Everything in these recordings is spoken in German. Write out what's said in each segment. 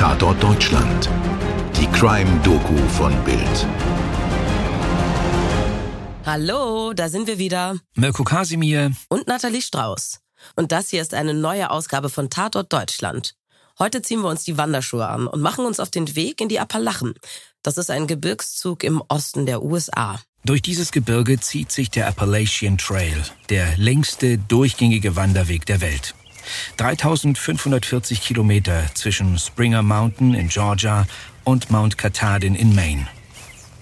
Tatort Deutschland. Die Crime-Doku von Bild. Hallo, da sind wir wieder. Mirko Kasimir. Und Nathalie Strauß. Und das hier ist eine neue Ausgabe von Tatort Deutschland. Heute ziehen wir uns die Wanderschuhe an und machen uns auf den Weg in die Appalachen. Das ist ein Gebirgszug im Osten der USA. Durch dieses Gebirge zieht sich der Appalachian Trail, der längste durchgängige Wanderweg der Welt. 3540 Kilometer zwischen Springer Mountain in Georgia und Mount Katahdin in Maine.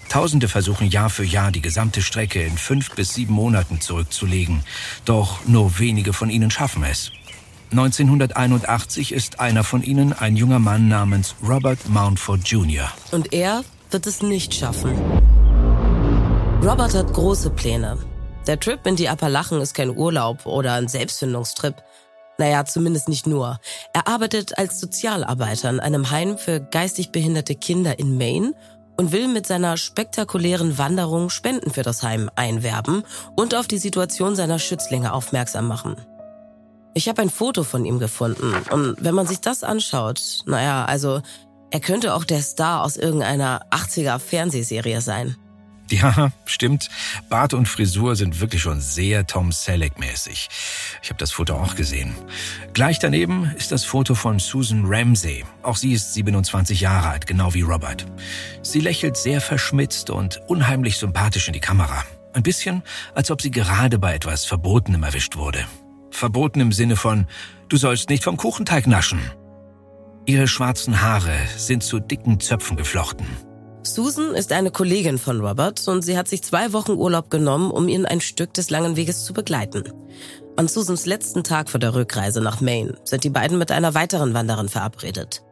Tausende versuchen Jahr für Jahr die gesamte Strecke in fünf bis sieben Monaten zurückzulegen. Doch nur wenige von ihnen schaffen es. 1981 ist einer von ihnen ein junger Mann namens Robert Mountford Jr. Und er wird es nicht schaffen. Robert hat große Pläne. Der Trip in die Appalachen ist kein Urlaub oder ein Selbstfindungstrip. Naja, zumindest nicht nur. Er arbeitet als Sozialarbeiter in einem Heim für geistig behinderte Kinder in Maine und will mit seiner spektakulären Wanderung Spenden für das Heim einwerben und auf die Situation seiner Schützlinge aufmerksam machen. Ich habe ein Foto von ihm gefunden und wenn man sich das anschaut, naja, also er könnte auch der Star aus irgendeiner 80er Fernsehserie sein. Ja, stimmt. Bart und Frisur sind wirklich schon sehr Tom Selleck-mäßig. Ich habe das Foto auch gesehen. Gleich daneben ist das Foto von Susan Ramsey. Auch sie ist 27 Jahre alt, genau wie Robert. Sie lächelt sehr verschmitzt und unheimlich sympathisch in die Kamera. Ein bisschen, als ob sie gerade bei etwas Verbotenem erwischt wurde. Verboten im Sinne von, du sollst nicht vom Kuchenteig naschen. Ihre schwarzen Haare sind zu dicken Zöpfen geflochten. Susan ist eine Kollegin von Robert und sie hat sich zwei Wochen Urlaub genommen, um ihn ein Stück des langen Weges zu begleiten. An Susans letzten Tag vor der Rückreise nach Maine sind die beiden mit einer weiteren Wanderin verabredet.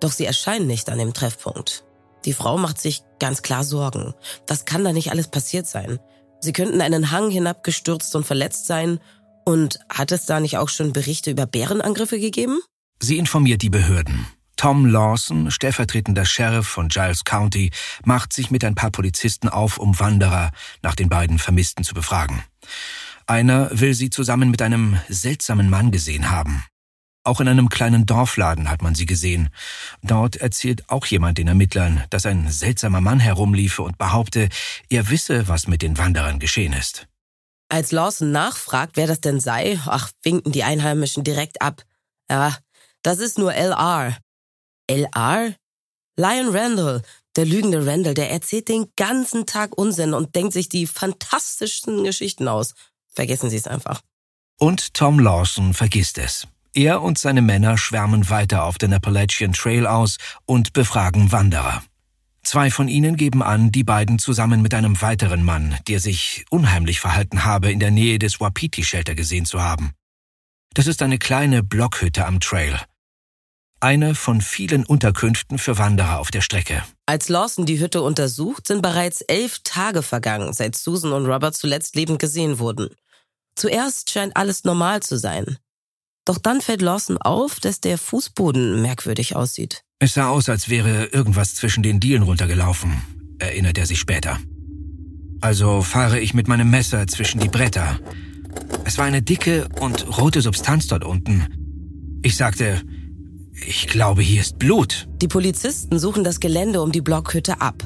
Doch sie erscheinen nicht an dem Treffpunkt. Die Frau macht sich ganz klar Sorgen. Was kann da nicht alles passiert sein? Sie könnten einen Hang hinabgestürzt und verletzt sein. Und hat es da nicht auch schon Berichte über Bärenangriffe gegeben? Sie informiert die Behörden. Tom Lawson, stellvertretender Sheriff von Giles County, macht sich mit ein paar Polizisten auf, um Wanderer nach den beiden Vermissten zu befragen. Einer will sie zusammen mit einem seltsamen Mann gesehen haben. Auch in einem kleinen Dorfladen hat man sie gesehen. Dort erzählt auch jemand den Ermittlern, dass ein seltsamer Mann herumliefe und behaupte, er wisse, was mit den Wanderern geschehen ist. Als Lawson nachfragt, wer das denn sei, ach, winken die Einheimischen direkt ab. Ja, das ist nur LR. LR? Lion Randall, der lügende Randall, der erzählt den ganzen Tag Unsinn und denkt sich die fantastischsten Geschichten aus. Vergessen Sie es einfach. Und Tom Lawson vergisst es. Er und seine Männer schwärmen weiter auf den Appalachian Trail aus und befragen Wanderer. Zwei von ihnen geben an, die beiden zusammen mit einem weiteren Mann, der sich unheimlich verhalten habe, in der Nähe des Wapiti-Shelter gesehen zu haben. Das ist eine kleine Blockhütte am Trail. Eine von vielen Unterkünften für Wanderer auf der Strecke. Als Lawson die Hütte untersucht, sind bereits elf Tage vergangen, seit Susan und Robert zuletzt lebend gesehen wurden. Zuerst scheint alles normal zu sein. Doch dann fällt Lawson auf, dass der Fußboden merkwürdig aussieht. Es sah aus, als wäre irgendwas zwischen den Dielen runtergelaufen, erinnert er sich später. Also fahre ich mit meinem Messer zwischen die Bretter. Es war eine dicke und rote Substanz dort unten. Ich sagte, ich glaube, hier ist Blut. Die Polizisten suchen das Gelände um die Blockhütte ab.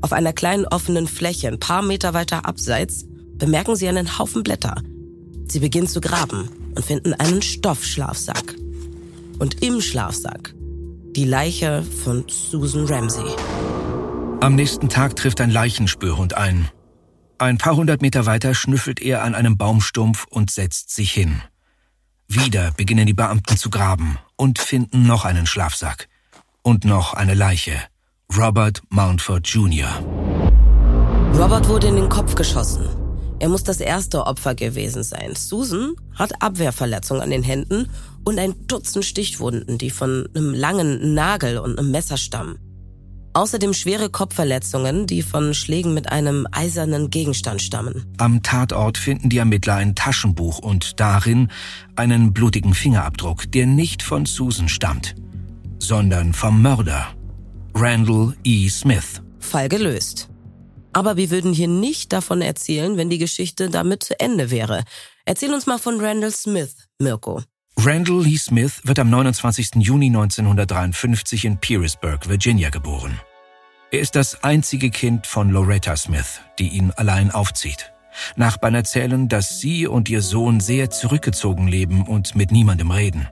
Auf einer kleinen offenen Fläche, ein paar Meter weiter abseits, bemerken sie einen Haufen Blätter. Sie beginnen zu graben und finden einen Stoffschlafsack. Und im Schlafsack die Leiche von Susan Ramsey. Am nächsten Tag trifft ein Leichenspürhund ein. Ein paar hundert Meter weiter schnüffelt er an einem Baumstumpf und setzt sich hin. Wieder beginnen die Beamten zu graben und finden noch einen Schlafsack. Und noch eine Leiche. Robert Mountford Jr. Robert wurde in den Kopf geschossen. Er muss das erste Opfer gewesen sein. Susan hat Abwehrverletzungen an den Händen und ein Dutzend Stichwunden, die von einem langen Nagel und einem Messer stammen. Außerdem schwere Kopfverletzungen, die von Schlägen mit einem eisernen Gegenstand stammen. Am Tatort finden die Ermittler ein Taschenbuch und darin einen blutigen Fingerabdruck, der nicht von Susan stammt, sondern vom Mörder, Randall E. Smith. Fall gelöst. Aber wir würden hier nicht davon erzählen, wenn die Geschichte damit zu Ende wäre. Erzähl uns mal von Randall Smith, Mirko. Randall Lee Smith wird am 29. Juni 1953 in Pearisburg, Virginia geboren. Er ist das einzige Kind von Loretta Smith, die ihn allein aufzieht. Nachbarn erzählen, dass sie und ihr Sohn sehr zurückgezogen leben und mit niemandem reden.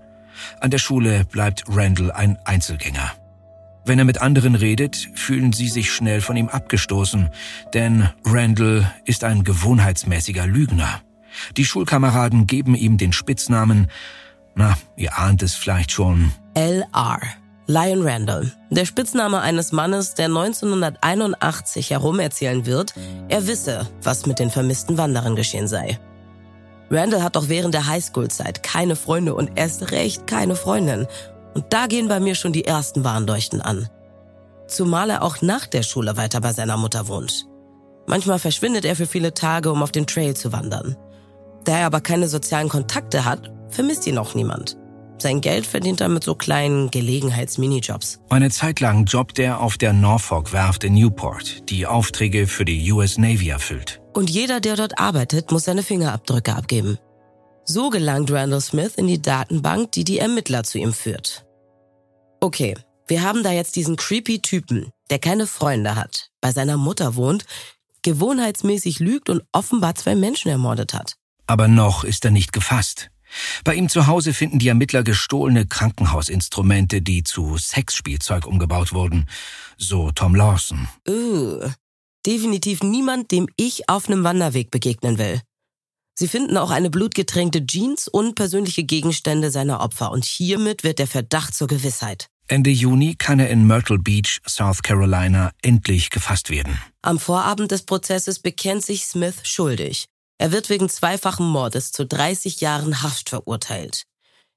An der Schule bleibt Randall ein Einzelgänger. Wenn er mit anderen redet, fühlen sie sich schnell von ihm abgestoßen, denn Randall ist ein gewohnheitsmäßiger Lügner. Die Schulkameraden geben ihm den Spitznamen, na, ihr ahnt es vielleicht schon. LR. Lion Randall, der Spitzname eines Mannes, der 1981 herumerzählen wird, er wisse, was mit den vermissten Wanderern geschehen sei. Randall hat doch während der Highschool-Zeit keine Freunde und erst recht keine Freundin. Und da gehen bei mir schon die ersten Warnleuchten an. Zumal er auch nach der Schule weiter bei seiner Mutter wohnt. Manchmal verschwindet er für viele Tage, um auf den Trail zu wandern. Da er aber keine sozialen Kontakte hat, vermisst ihn auch niemand. Sein Geld verdient er mit so kleinen Gelegenheits-Minijobs. Eine Zeit lang jobbt er auf der Norfolk-Werft in Newport, die Aufträge für die US Navy erfüllt. Und jeder, der dort arbeitet, muss seine Fingerabdrücke abgeben. So gelangt Randall Smith in die Datenbank, die die Ermittler zu ihm führt. Okay, wir haben da jetzt diesen creepy Typen, der keine Freunde hat, bei seiner Mutter wohnt, gewohnheitsmäßig lügt und offenbar zwei Menschen ermordet hat. Aber noch ist er nicht gefasst. Bei ihm zu Hause finden die Ermittler gestohlene Krankenhausinstrumente, die zu Sexspielzeug umgebaut wurden. So Tom Lawson. Uh, definitiv niemand, dem ich auf einem Wanderweg begegnen will. Sie finden auch eine blutgetränkte Jeans und persönliche Gegenstände seiner Opfer und hiermit wird der Verdacht zur Gewissheit. Ende Juni kann er in Myrtle Beach, South Carolina, endlich gefasst werden. Am Vorabend des Prozesses bekennt sich Smith schuldig. Er wird wegen zweifachen Mordes zu 30 Jahren Haft verurteilt.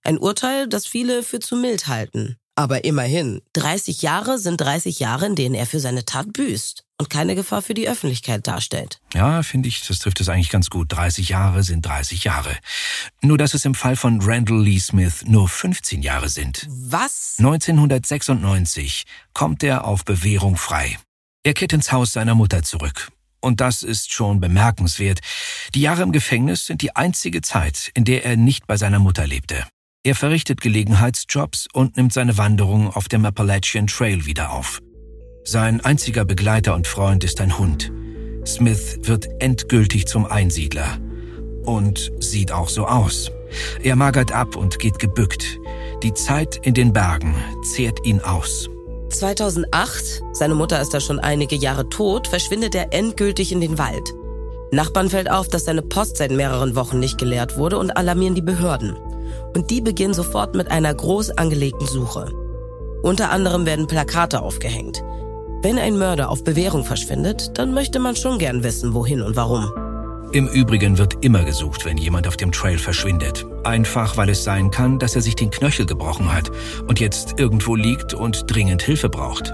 Ein Urteil, das viele für zu mild halten. Aber immerhin, 30 Jahre sind 30 Jahre, in denen er für seine Tat büßt und keine Gefahr für die Öffentlichkeit darstellt. Ja, finde ich, das trifft es eigentlich ganz gut. 30 Jahre sind 30 Jahre. Nur dass es im Fall von Randall Lee Smith nur 15 Jahre sind. Was? 1996 kommt er auf Bewährung frei. Er kehrt ins Haus seiner Mutter zurück und das ist schon bemerkenswert. Die Jahre im Gefängnis sind die einzige Zeit, in der er nicht bei seiner Mutter lebte. Er verrichtet Gelegenheitsjobs und nimmt seine Wanderung auf dem Appalachian Trail wieder auf. Sein einziger Begleiter und Freund ist ein Hund. Smith wird endgültig zum Einsiedler. Und sieht auch so aus. Er magert ab und geht gebückt. Die Zeit in den Bergen zehrt ihn aus. 2008, seine Mutter ist da schon einige Jahre tot, verschwindet er endgültig in den Wald. Nachbarn fällt auf, dass seine Post seit mehreren Wochen nicht geleert wurde und alarmieren die Behörden. Und die beginnen sofort mit einer groß angelegten Suche. Unter anderem werden Plakate aufgehängt. Wenn ein Mörder auf Bewährung verschwindet, dann möchte man schon gern wissen, wohin und warum. Im Übrigen wird immer gesucht, wenn jemand auf dem Trail verschwindet. Einfach, weil es sein kann, dass er sich den Knöchel gebrochen hat und jetzt irgendwo liegt und dringend Hilfe braucht.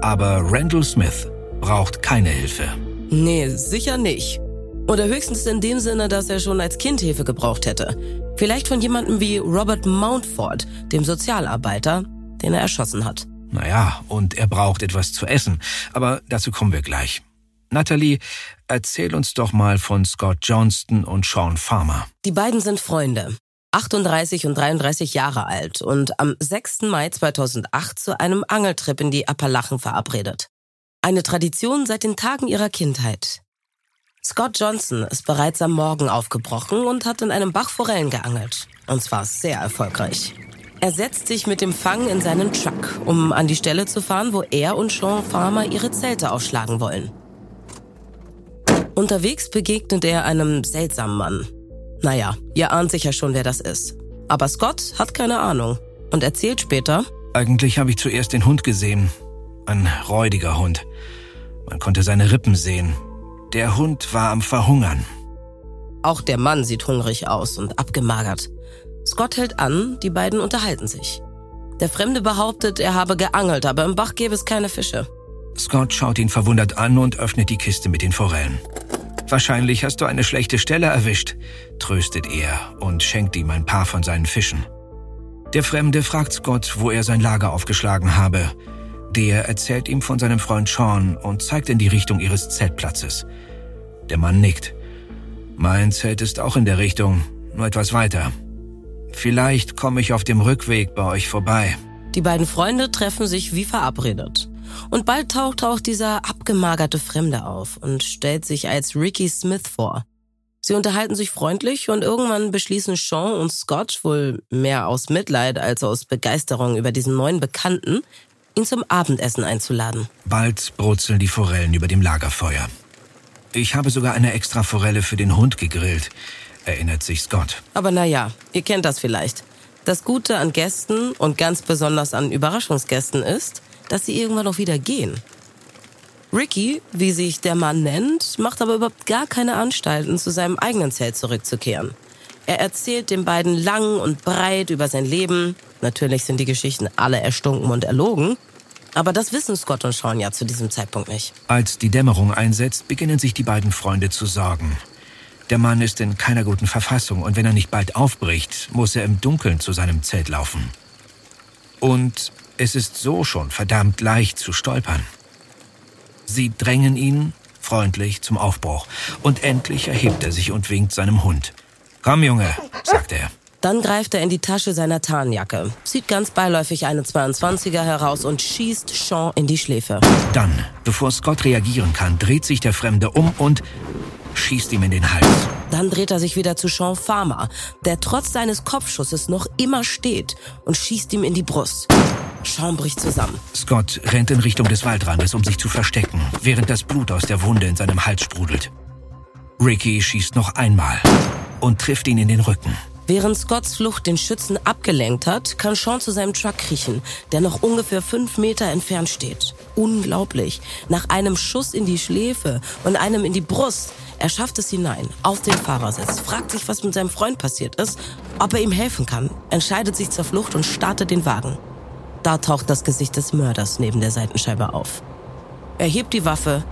Aber Randall Smith braucht keine Hilfe. Nee, sicher nicht. Oder höchstens in dem Sinne, dass er schon als Kind Hilfe gebraucht hätte. Vielleicht von jemandem wie Robert Mountford, dem Sozialarbeiter, den er erschossen hat. Naja, und er braucht etwas zu essen. Aber dazu kommen wir gleich. Natalie, erzähl uns doch mal von Scott Johnston und Sean Farmer. Die beiden sind Freunde. 38 und 33 Jahre alt und am 6. Mai 2008 zu einem Angeltrip in die Appalachen verabredet. Eine Tradition seit den Tagen ihrer Kindheit. Scott Johnson ist bereits am Morgen aufgebrochen und hat in einem Bach Forellen geangelt. Und zwar sehr erfolgreich. Er setzt sich mit dem Fang in seinen Truck, um an die Stelle zu fahren, wo er und Sean Farmer ihre Zelte aufschlagen wollen. Unterwegs begegnet er einem seltsamen Mann. Naja, ihr ahnt sicher schon, wer das ist. Aber Scott hat keine Ahnung und erzählt später. Eigentlich habe ich zuerst den Hund gesehen. Ein räudiger Hund. Man konnte seine Rippen sehen. Der Hund war am Verhungern. Auch der Mann sieht hungrig aus und abgemagert. Scott hält an, die beiden unterhalten sich. Der Fremde behauptet, er habe geangelt, aber im Bach gäbe es keine Fische. Scott schaut ihn verwundert an und öffnet die Kiste mit den Forellen. Wahrscheinlich hast du eine schlechte Stelle erwischt, tröstet er und schenkt ihm ein paar von seinen Fischen. Der Fremde fragt Scott, wo er sein Lager aufgeschlagen habe. Der erzählt ihm von seinem Freund Sean und zeigt in die Richtung ihres Zeltplatzes. Der Mann nickt. Mein Zelt ist auch in der Richtung, nur etwas weiter. Vielleicht komme ich auf dem Rückweg bei euch vorbei. Die beiden Freunde treffen sich wie verabredet. Und bald taucht auch dieser abgemagerte Fremde auf und stellt sich als Ricky Smith vor. Sie unterhalten sich freundlich und irgendwann beschließen Sean und Scott, wohl mehr aus Mitleid als aus Begeisterung über diesen neuen Bekannten, ihn zum Abendessen einzuladen. Bald brutzeln die Forellen über dem Lagerfeuer. Ich habe sogar eine extra Forelle für den Hund gegrillt, erinnert sich Scott. Aber naja, ihr kennt das vielleicht. Das Gute an Gästen und ganz besonders an Überraschungsgästen ist, dass sie irgendwann auch wieder gehen. Ricky, wie sich der Mann nennt, macht aber überhaupt gar keine Anstalten, zu seinem eigenen Zelt zurückzukehren. Er erzählt den beiden lang und breit über sein Leben. Natürlich sind die Geschichten alle erstunken und erlogen. Aber das wissen Scott und Sean ja zu diesem Zeitpunkt nicht. Als die Dämmerung einsetzt, beginnen sich die beiden Freunde zu sorgen. Der Mann ist in keiner guten Verfassung und wenn er nicht bald aufbricht, muss er im Dunkeln zu seinem Zelt laufen. Und es ist so schon verdammt leicht zu stolpern. Sie drängen ihn freundlich zum Aufbruch und endlich erhebt er sich und winkt seinem Hund. Komm, Junge, sagt er. Dann greift er in die Tasche seiner Tarnjacke, zieht ganz beiläufig eine 22er heraus und schießt Sean in die Schläfe. Dann, bevor Scott reagieren kann, dreht sich der Fremde um und schießt ihm in den Hals. Dann dreht er sich wieder zu Sean Farmer, der trotz seines Kopfschusses noch immer steht und schießt ihm in die Brust. Sean bricht zusammen. Scott rennt in Richtung des Waldrandes, um sich zu verstecken, während das Blut aus der Wunde in seinem Hals sprudelt. Ricky schießt noch einmal und trifft ihn in den Rücken. Während Scotts Flucht den Schützen abgelenkt hat, kann Sean zu seinem Truck kriechen, der noch ungefähr fünf Meter entfernt steht. Unglaublich. Nach einem Schuss in die Schläfe und einem in die Brust. Er schafft es hinein, auf den Fahrersitz, fragt sich, was mit seinem Freund passiert ist, ob er ihm helfen kann, entscheidet sich zur Flucht und startet den Wagen. Da taucht das Gesicht des Mörders neben der Seitenscheibe auf. Er hebt die Waffe,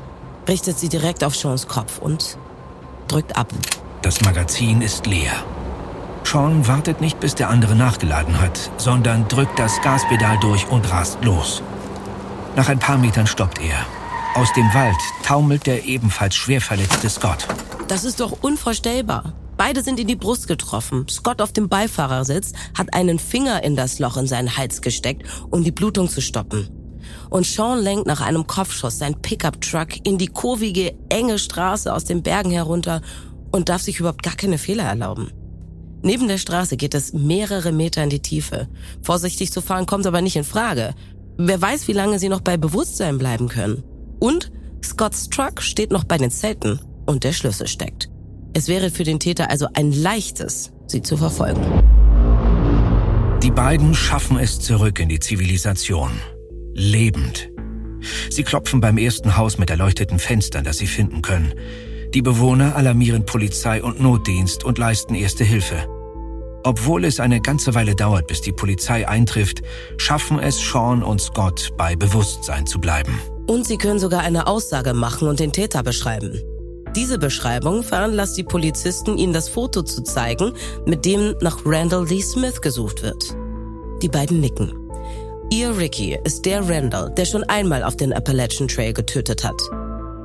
richtet sie direkt auf Seans Kopf und drückt ab. Das Magazin ist leer. Sean wartet nicht, bis der andere nachgeladen hat, sondern drückt das Gaspedal durch und rast los. Nach ein paar Metern stoppt er. Aus dem Wald taumelt der ebenfalls schwer verletzte Scott. Das ist doch unvorstellbar. Beide sind in die Brust getroffen. Scott auf dem Beifahrersitz hat einen Finger in das Loch in seinen Hals gesteckt, um die Blutung zu stoppen. Und Sean lenkt nach einem Kopfschuss sein Pickup-Truck in die kurvige, enge Straße aus den Bergen herunter und darf sich überhaupt gar keine Fehler erlauben. Neben der Straße geht es mehrere Meter in die Tiefe. Vorsichtig zu fahren kommt aber nicht in Frage. Wer weiß, wie lange sie noch bei Bewusstsein bleiben können. Und Scotts Truck steht noch bei den Zelten und der Schlüssel steckt. Es wäre für den Täter also ein leichtes, sie zu verfolgen. Die beiden schaffen es zurück in die Zivilisation. Lebend. Sie klopfen beim ersten Haus mit erleuchteten Fenstern, das sie finden können. Die Bewohner alarmieren Polizei und Notdienst und leisten erste Hilfe. Obwohl es eine ganze Weile dauert, bis die Polizei eintrifft, schaffen es Sean und Scott bei Bewusstsein zu bleiben. Und sie können sogar eine Aussage machen und den Täter beschreiben. Diese Beschreibung veranlasst die Polizisten, ihnen das Foto zu zeigen, mit dem nach Randall Lee Smith gesucht wird. Die beiden nicken. Ihr Ricky ist der Randall, der schon einmal auf den Appalachian Trail getötet hat.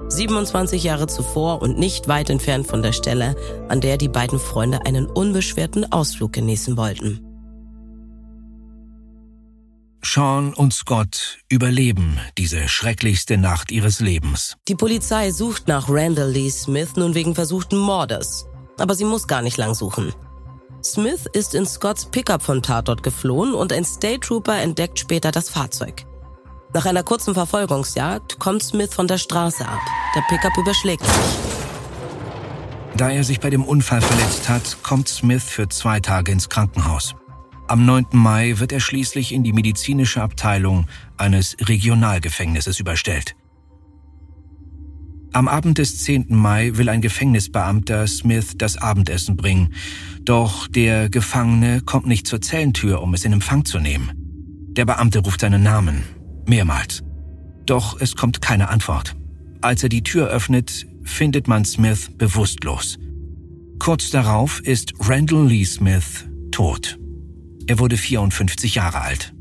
27 Jahre zuvor und nicht weit entfernt von der Stelle, an der die beiden Freunde einen unbeschwerten Ausflug genießen wollten. Sean und Scott überleben diese schrecklichste Nacht ihres Lebens. Die Polizei sucht nach Randall Lee Smith nun wegen versuchten Mordes. Aber sie muss gar nicht lang suchen. Smith ist in Scotts Pickup vom Tatort geflohen und ein State Trooper entdeckt später das Fahrzeug. Nach einer kurzen Verfolgungsjagd kommt Smith von der Straße ab. Der Pickup überschlägt sich. Da er sich bei dem Unfall verletzt hat, kommt Smith für zwei Tage ins Krankenhaus. Am 9. Mai wird er schließlich in die medizinische Abteilung eines Regionalgefängnisses überstellt. Am Abend des 10. Mai will ein Gefängnisbeamter Smith das Abendessen bringen, doch der Gefangene kommt nicht zur Zellentür, um es in Empfang zu nehmen. Der Beamte ruft seinen Namen, Mehrmals. Doch es kommt keine Antwort. Als er die Tür öffnet, findet man Smith bewusstlos. Kurz darauf ist Randall Lee Smith tot. Er wurde 54 Jahre alt.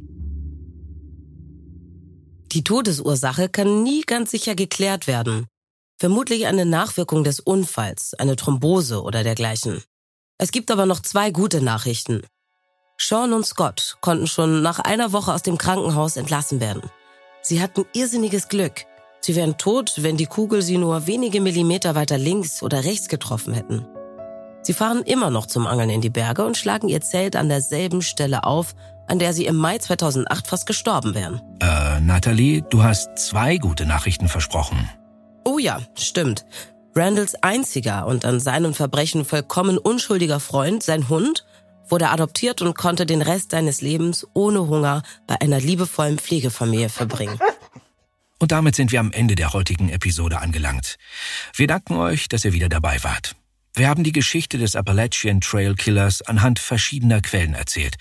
Die Todesursache kann nie ganz sicher geklärt werden. Vermutlich eine Nachwirkung des Unfalls, eine Thrombose oder dergleichen. Es gibt aber noch zwei gute Nachrichten. Sean und Scott konnten schon nach einer Woche aus dem Krankenhaus entlassen werden. Sie hatten irrsinniges Glück. Sie wären tot, wenn die Kugel sie nur wenige Millimeter weiter links oder rechts getroffen hätten. Sie fahren immer noch zum Angeln in die Berge und schlagen ihr Zelt an derselben Stelle auf, an der sie im Mai 2008 fast gestorben wären. Äh, Natalie, du hast zwei gute Nachrichten versprochen. Oh ja, stimmt. Randalls einziger und an seinem Verbrechen vollkommen unschuldiger Freund, sein Hund, wurde adoptiert und konnte den Rest seines Lebens ohne Hunger bei einer liebevollen Pflegefamilie verbringen. Und damit sind wir am Ende der heutigen Episode angelangt. Wir danken euch, dass ihr wieder dabei wart. Wir haben die Geschichte des Appalachian Trail Killers anhand verschiedener Quellen erzählt.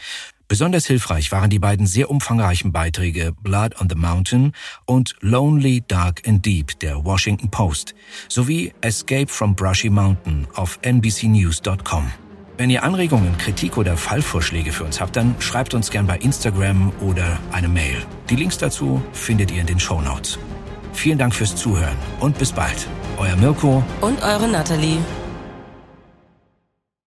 Besonders hilfreich waren die beiden sehr umfangreichen Beiträge Blood on the Mountain und Lonely, Dark and Deep der Washington Post sowie Escape from Brushy Mountain auf nbcnews.com. Wenn ihr Anregungen, Kritik oder Fallvorschläge für uns habt, dann schreibt uns gern bei Instagram oder eine Mail. Die Links dazu findet ihr in den Show Notes. Vielen Dank fürs Zuhören und bis bald. Euer Mirko und eure Natalie.